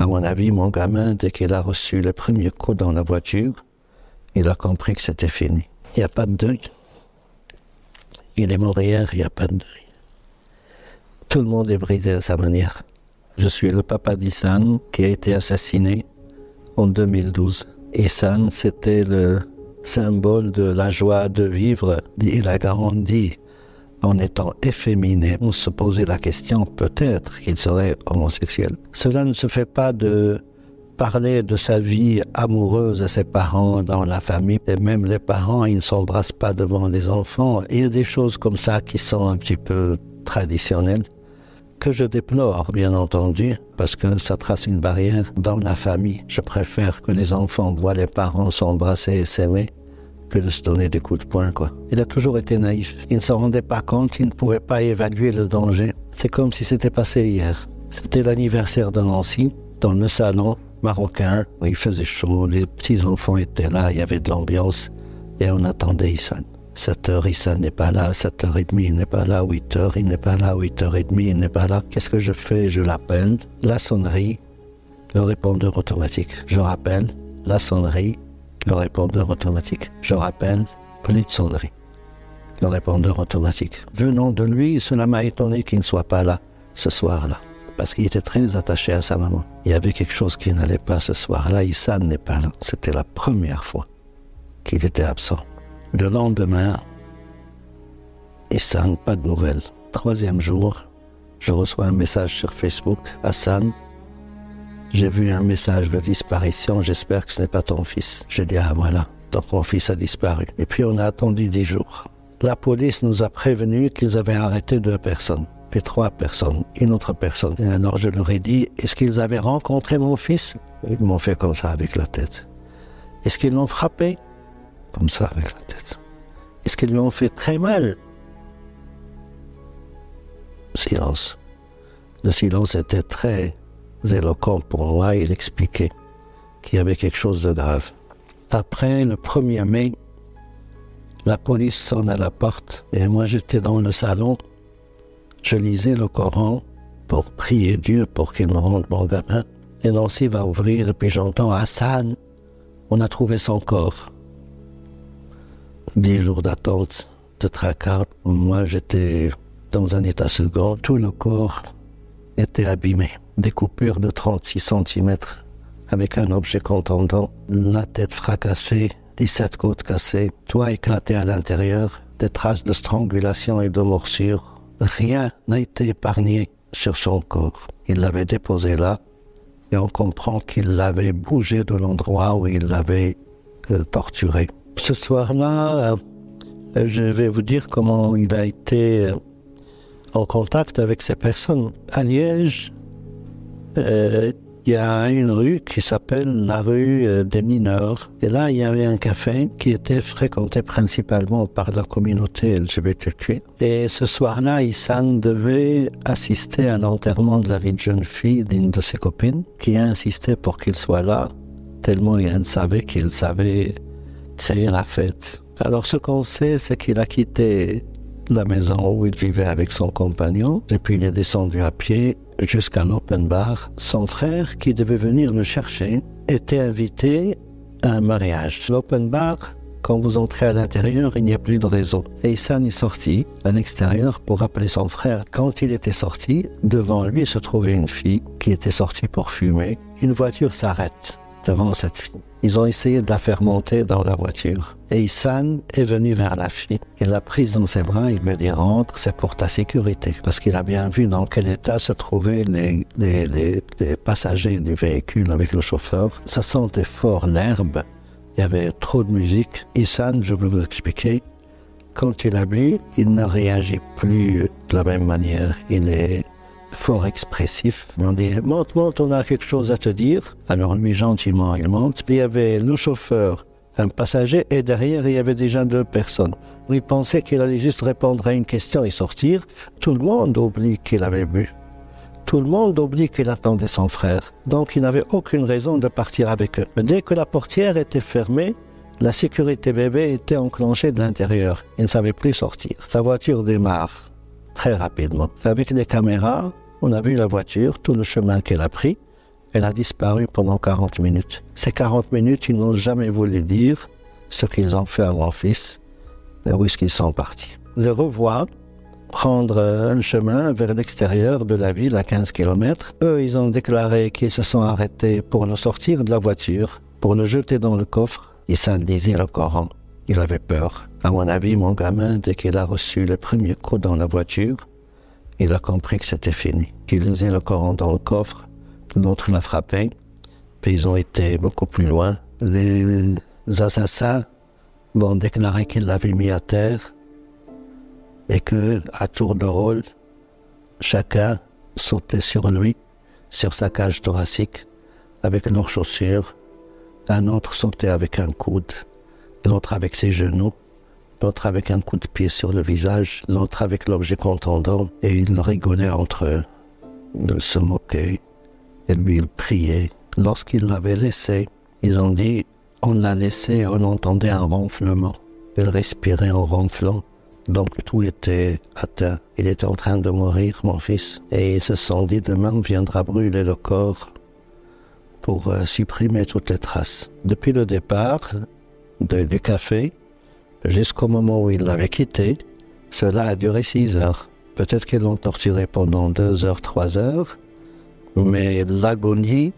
À mon avis, mon gamin, dès qu'il a reçu le premier coup dans la voiture, il a compris que c'était fini. Il n'y a pas de deuil. Il est mort hier, il n'y a pas de deuil. Tout le monde est brisé à sa manière. Je suis le papa d'Issan qui a été assassiné en 2012. Issan, c'était le symbole de la joie de vivre. Il a grandi en étant efféminé. On se posait la question peut-être qu'il serait homosexuel. Cela ne se fait pas de parler de sa vie amoureuse à ses parents dans la famille. Et même les parents, ils ne s'embrassent pas devant les enfants. Il y a des choses comme ça qui sont un petit peu traditionnelles que je déplore, bien entendu, parce que ça trace une barrière dans la famille. Je préfère que les enfants voient les parents s'embrasser et s'aimer que de se donner des coups de poing, quoi. Il a toujours été naïf. Il ne se rendait pas compte, il ne pouvait pas évaluer le danger. C'est comme si c'était passé hier. C'était l'anniversaire de Nancy, dans le salon marocain, il faisait chaud, les petits-enfants étaient là, il y avait de l'ambiance, et on attendait Issan. 7 heures, Issan n'est pas là, 7h30, il n'est pas là, 8 heures, il n'est pas là, 8h30, il n'est pas là. Qu'est-ce que je fais? Je l'appelle, la sonnerie, le répondeur automatique. Je rappelle, la sonnerie, le répondeur automatique. Je rappelle, plus de sonnerie. Le répondeur automatique. Venant de lui, cela m'a étonné qu'il ne soit pas là ce soir-là. Parce qu'il était très attaché à sa maman. Il y avait quelque chose qui n'allait pas ce soir-là. Issan n'est pas là. C'était la première fois qu'il était absent. Le lendemain, Hassan, pas de nouvelles. Troisième jour, je reçois un message sur Facebook. Hassan, j'ai vu un message de disparition, j'espère que ce n'est pas ton fils. J'ai dit, ah voilà, donc mon fils a disparu. Et puis on a attendu dix jours. La police nous a prévenu qu'ils avaient arrêté deux personnes, puis trois personnes, une autre personne. Et alors je leur ai dit, est-ce qu'ils avaient rencontré mon fils? Ils m'ont fait comme ça avec la tête. Est-ce qu'ils l'ont frappé? Comme ça avec la tête. Est-ce qu'ils lui ont fait très mal? Silence. Le silence était très éloquent pour moi. Il expliquait qu'il y avait quelque chose de grave. Après le 1er mai, la police sonne à la porte et moi j'étais dans le salon. Je lisais le Coran pour prier Dieu pour qu'il me rende mon gamin. Et Nancy va ouvrir et puis j'entends Hassan, on a trouvé son corps dix jours d'attente, de tracas. Moi, j'étais dans un état second. Tout le corps était abîmé. Des coupures de 36 cm avec un objet contendant, la tête fracassée, 17 côtes cassées, toit éclaté à l'intérieur, des traces de strangulation et de morsure. Rien n'a été épargné sur son corps. Il l'avait déposé là et on comprend qu'il l'avait bougé de l'endroit où il l'avait euh, torturé. Ce soir-là, euh, je vais vous dire comment il a été euh, en contact avec ces personnes. À Liège, euh, il y a une rue qui s'appelle la rue des mineurs. Et là, il y avait un café qui était fréquenté principalement par la communauté LGBTQ. Et ce soir-là, Issan devait assister à l'enterrement de la vie de jeune fille d'une de ses copines, qui a insisté pour qu'il soit là, tellement il savait qu'il savait créer la fête. Alors ce qu'on sait, c'est qu'il a quitté la maison où il vivait avec son compagnon, et puis il est descendu à pied jusqu'à l'open bar. Son frère, qui devait venir le chercher, était invité à un mariage. L'open bar, quand vous entrez à l'intérieur, il n'y a plus de réseau. Et Issan est sorti à l'extérieur pour appeler son frère. Quand il était sorti, devant lui se trouvait une fille qui était sortie pour fumer. Une voiture s'arrête devant cette fille. Ils ont essayé de la faire monter dans la voiture. Et Issan est venu vers la fille. Il l'a prise dans ses bras. Il me dit rentre, c'est pour ta sécurité. Parce qu'il a bien vu dans quel état se trouvaient les, les, les, passagers du véhicule avec le chauffeur. Ça sentait fort l'herbe. Il y avait trop de musique. Issan, je vais vous expliquer, quand il a bu, il ne réagit plus de la même manière. Il est fort expressif. On dit monte, monte, on a quelque chose à te dire. Alors lui gentiment il monte. Il y avait le chauffeur, un passager et derrière il y avait déjà deux personnes. Il pensait qu'il allait juste répondre à une question et sortir? Tout le monde oublie qu'il avait bu. Tout le monde oublie qu'il attendait son frère. Donc il n'avait aucune raison de partir avec eux. Mais dès que la portière était fermée, la sécurité bébé était enclenchée de l'intérieur. Il ne savait plus sortir. Sa voiture démarre très rapidement. Avec des caméras, on a vu la voiture, tout le chemin qu'elle a pris, Elle a disparu pendant 40 minutes. Ces 40 minutes, ils n'ont jamais voulu dire ce qu'ils ont fait à mon fils et où est-ce qu'ils sont partis. Le revois prendre un chemin vers l'extérieur de la ville à 15 km. Eux, ils ont déclaré qu'ils se sont arrêtés pour le sortir de la voiture, pour le jeter dans le coffre. Ils lisaient le Coran. Il avait peur. À mon avis, mon gamin, dès qu'il a reçu le premier coup dans la voiture, il a compris que c'était fini. Qu'il lisait le Coran dans le coffre, l'autre l'a frappé, puis ils ont été beaucoup plus loin. Les assassins vont déclarer qu'ils l'avaient mis à terre et que, à tour de rôle, chacun sautait sur lui, sur sa cage thoracique, avec leurs chaussures. Un autre sautait avec un coude, l'autre avec ses genoux, l'autre avec un coup de pied sur le visage, l'autre avec l'objet contendant, et ils rigolaient entre eux. Ils se moquaient, et lui il priait. Lorsqu'il l'avait laissé, ils ont dit, on l'a laissé, on entendait un ronflement. Il respirait en ronflant. Donc tout était atteint. Il était en train de mourir, mon fils. Et ils se sont dit, demain on viendra brûler le corps pour euh, supprimer toutes les traces. Depuis le départ du café jusqu'au moment où il l'avait quitté, cela a duré six heures. Peut-être qu'ils l'ont torturé pendant deux heures, trois heures, mais l'agonie,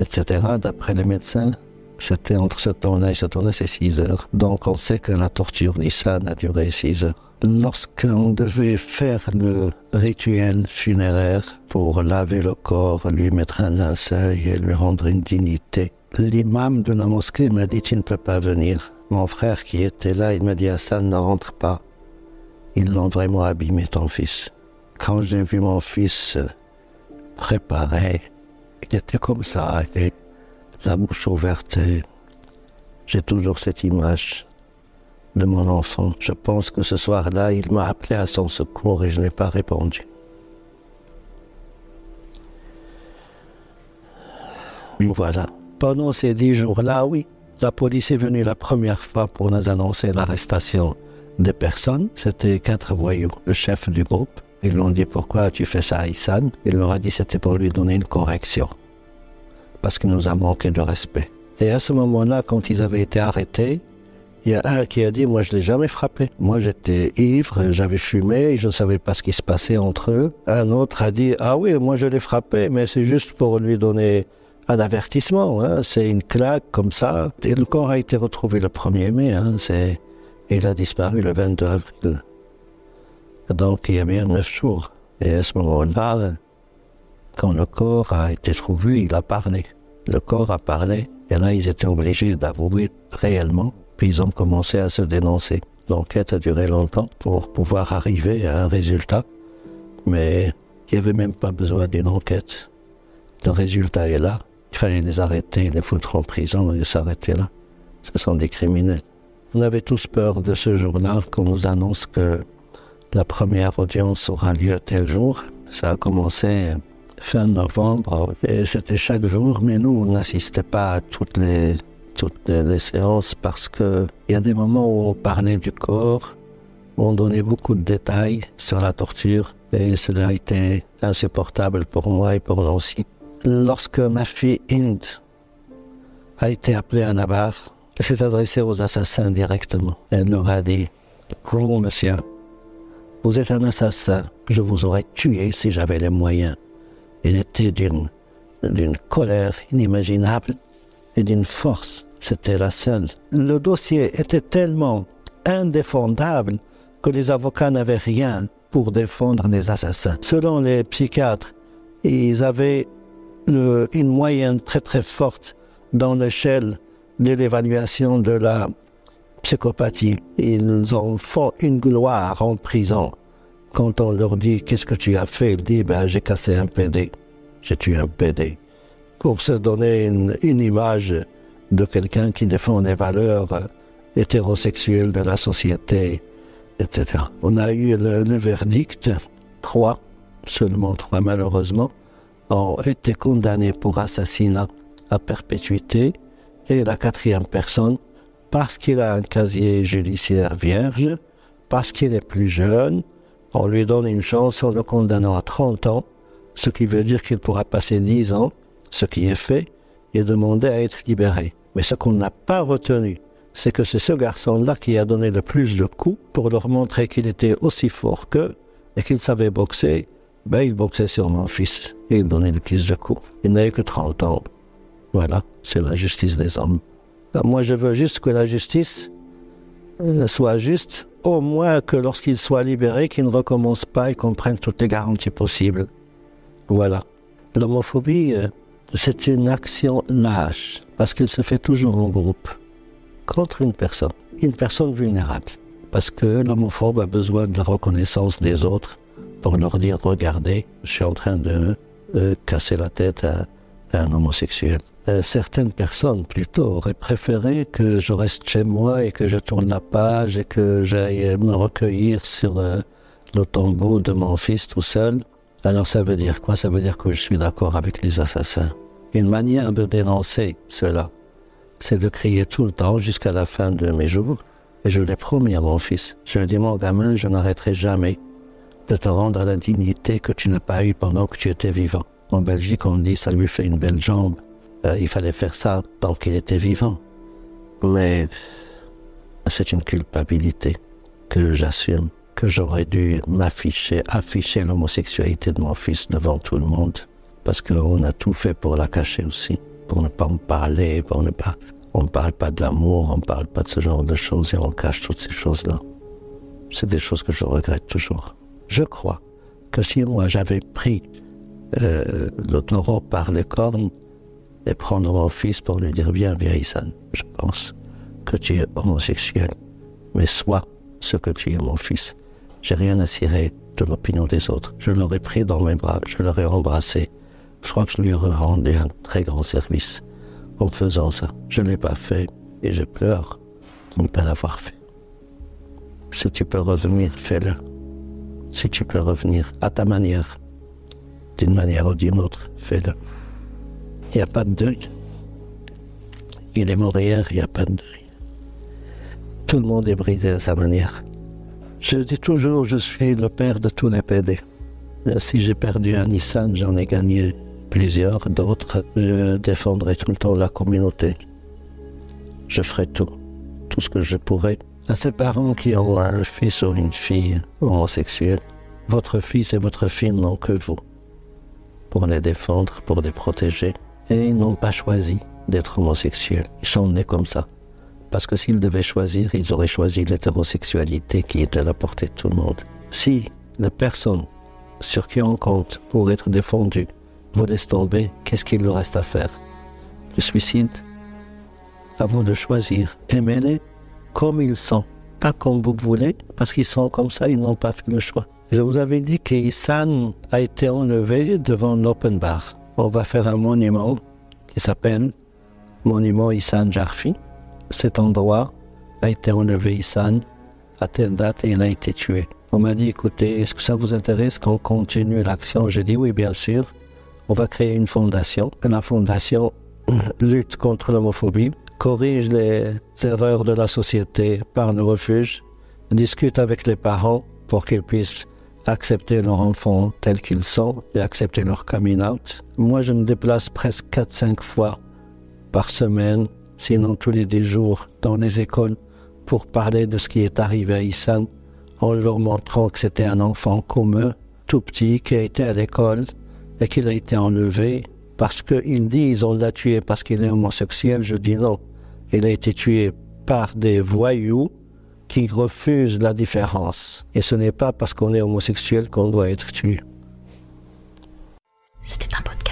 etc., d'après les médecins, c'était entre ce temps-là et ce temps-là, c'est 6 heures. Donc on sait que la torture d'Issan a duré 6 heures. Lorsqu'on devait faire le rituel funéraire pour laver le corps, lui mettre un linceul et lui rendre une dignité, l'imam de la mosquée m'a dit tu ne peux pas venir. Mon frère qui était là, il m'a dit Hassan ne rentre pas. Ils l'ont vraiment abîmé ton fils. Quand j'ai vu mon fils préparé, il était comme ça. Et la bouche ouverte. J'ai toujours cette image de mon enfant. Je pense que ce soir-là, il m'a appelé à son secours et je n'ai pas répondu. Voilà. Pendant ces dix jours-là, oui, la police est venue la première fois pour nous annoncer l'arrestation des personnes. C'était quatre voyous, le chef du groupe. Ils lui ont dit pourquoi tu fais ça à Issan. Il leur a dit c'était pour lui donner une correction parce qu'il nous a manqué de respect. Et à ce moment-là, quand ils avaient été arrêtés, il y a un qui a dit, moi je l'ai jamais frappé. Moi j'étais ivre, j'avais fumé, je ne savais pas ce qui se passait entre eux. Un autre a dit, ah oui, moi je l'ai frappé, mais c'est juste pour lui donner un avertissement. Hein. C'est une claque comme ça. Et le corps a été retrouvé le 1er mai. Hein. C'est... Il a disparu le 22 avril. Donc il y a bien neuf jours. Et à ce moment-là, quand le corps a été trouvé, il a parlé. Le corps a parlé, et là, ils étaient obligés d'avouer réellement, puis ils ont commencé à se dénoncer. L'enquête a duré longtemps pour pouvoir arriver à un résultat, mais il n'y avait même pas besoin d'une enquête. Le résultat est là. Il fallait les arrêter, les foutre en prison et s'arrêter là. Ce sont des criminels. On avait tous peur de ce jour-là qu'on nous annonce que la première audience aura lieu tel jour. Ça a commencé fin novembre. Et c'était chaque jour, mais nous, on n'assistait pas à toutes les, toutes les séances parce qu'il y a des moments où on parlait du corps, où on donnait beaucoup de détails sur la torture et cela a été insupportable pour moi et pour aussi. Lorsque ma fille Inde a été appelée à elle s'est adressée aux assassins directement. Elle leur a dit, Gros monsieur, vous êtes un assassin, je vous aurais tué si j'avais les moyens. Il était d'une, d'une colère inimaginable et d'une force. C'était la seule. Le dossier était tellement indéfendable que les avocats n'avaient rien pour défendre les assassins. Selon les psychiatres, ils avaient une moyenne très très forte dans l'échelle de l'évaluation de la psychopathie. Ils ont fait une gloire en prison quand on leur dit qu'est-ce que tu as fait, ils disent ben, j'ai cassé un PD, j'ai tué un PD. Pour se donner une, image de quelqu'un qui défend les valeurs hétérosexuelles de la société, etc. On a eu le, le verdict, trois, seulement trois malheureusement, ont été condamnés pour assassinat à perpétuité et la quatrième personne, parce qu'il a un casier judiciaire vierge, parce qu'il est plus jeune, on lui donne une chance en le condamnant à 30 ans, ce qui veut dire qu'il pourra passer 10 ans ce qui est fait, et demander à être libéré. Mais ce qu'on n'a pas retenu, c'est que c'est ce garçon-là qui a donné le plus de coups pour leur montrer qu'il était aussi fort qu'eux et qu'il savait boxer. Ben, il boxait sur mon fils et il donnait le plus de coups. Il n'avait que 30 ans. Voilà, c'est la justice des hommes. Ben, moi, je veux juste que la justice euh, soit juste, au moins que lorsqu'il soit libéré, qu'il ne recommence pas et qu'on prenne toutes les garanties possibles. Voilà. L'homophobie, euh, c'est une action lâche, parce qu'elle se fait toujours en groupe, contre une personne, une personne vulnérable. Parce que l'homophobe a besoin de la reconnaissance des autres pour leur dire, regardez, je suis en train de euh, casser la tête à, un homosexuel. Euh, certaines personnes, plutôt, auraient préféré que je reste chez moi et que je tourne la page et que j'aille me recueillir sur euh, le tombeau de mon fils tout seul. Alors ça veut dire quoi? Ça veut dire que je suis d'accord avec les assassins. Une manière de dénoncer cela, c'est de crier tout le temps jusqu'à la fin de mes jours. Et je l'ai promis à mon fils. Je lui ai dit, mon gamin, je n'arrêterai jamais de te rendre à la dignité que tu n'as pas eue pendant que tu étais vivant. En Belgique, on dit, ça lui fait une belle jambe. Euh, il fallait faire ça tant qu'il était vivant. Mais c'est une culpabilité que j'assume, que j'aurais dû m'afficher, afficher l'homosexualité de mon fils devant tout le monde, parce qu'on a tout fait pour la cacher aussi, pour ne pas en parler, pour ne pas... On ne parle pas de l'amour, on ne parle pas de ce genre de choses et on cache toutes ces choses-là. C'est des choses que je regrette toujours. Je crois que si moi j'avais pris euh, le taureau par les cornes, et prendre mon fils pour lui dire Viens, viens, je pense que tu es homosexuel, mais sois ce que tu es, mon fils. J'ai rien à cirer de l'opinion des autres. Je l'aurais pris dans mes bras, je l'aurais embrassé. Je crois que je lui aurais rendu un très grand service en faisant ça. Je ne l'ai pas fait et je pleure de ne pas l'avoir fait. Si tu peux revenir, fais-le. Si tu peux revenir à ta manière, d'une manière ou d'une autre, fais-le. Il n'y a pas de deuil. Il est mort hier, il n'y a pas de deuil. Tout le monde est brisé à sa manière. Je dis toujours, je suis le père de tous les PD. Si j'ai perdu un Nissan, j'en ai gagné plusieurs, d'autres. Je défendrai tout le temps la communauté. Je ferai tout, tout ce que je pourrai. À ces parents qui ont un fils ou une fille homosexuelle, votre fils et votre fille n'ont que vous pour les défendre, pour les protéger et ils n'ont pas choisi d'être homosexuels. Ils sont nés comme ça. Parce que s'ils devaient choisir, ils auraient choisi l'hétérosexualité qui était à la portée de tout le monde. Si la personne sur qui on compte pour être défendue vous laisse tomber, qu'est-ce qu'il leur reste à faire? Le suicide? À vous de choisir. Aimez-les comme ils sont, pas comme vous voulez, parce qu'ils sont comme ça, ils n'ont pas fait le choix. Je vous avais dit qu'Issan a été enlevé devant l'open bar on va faire un monument qui s'appelle Monument Issan Jarfi. Cet endroit a été enlevé Issan à telle date et il a été tué. On m'a dit, écoutez, est-ce que ça vous intéresse qu'on continue l'action? J'ai dit oui, bien sûr. On va créer une fondation. La fondation lutte contre l'homophobie, corrige les erreurs de la société par le refuge, discute avec les parents pour qu'ils puissent accepter leurs enfants tels qu'ils sont et accepter leur coming out. Moi, je me déplace presque 4-5 fois par semaine, sinon tous les 10 jours, dans les écoles pour parler de ce qui est arrivé à Issan, en leur montrant que c'était un enfant commun, tout petit, qui a été à l'école et qu'il a été enlevé parce qu'ils disent on l'a tué parce qu'il est homosexuel. Je dis non. Il a été tué par des voyous qui refusent la différence. Et ce n'est pas parce qu'on est homosexuel qu'on doit être tué. C'était un.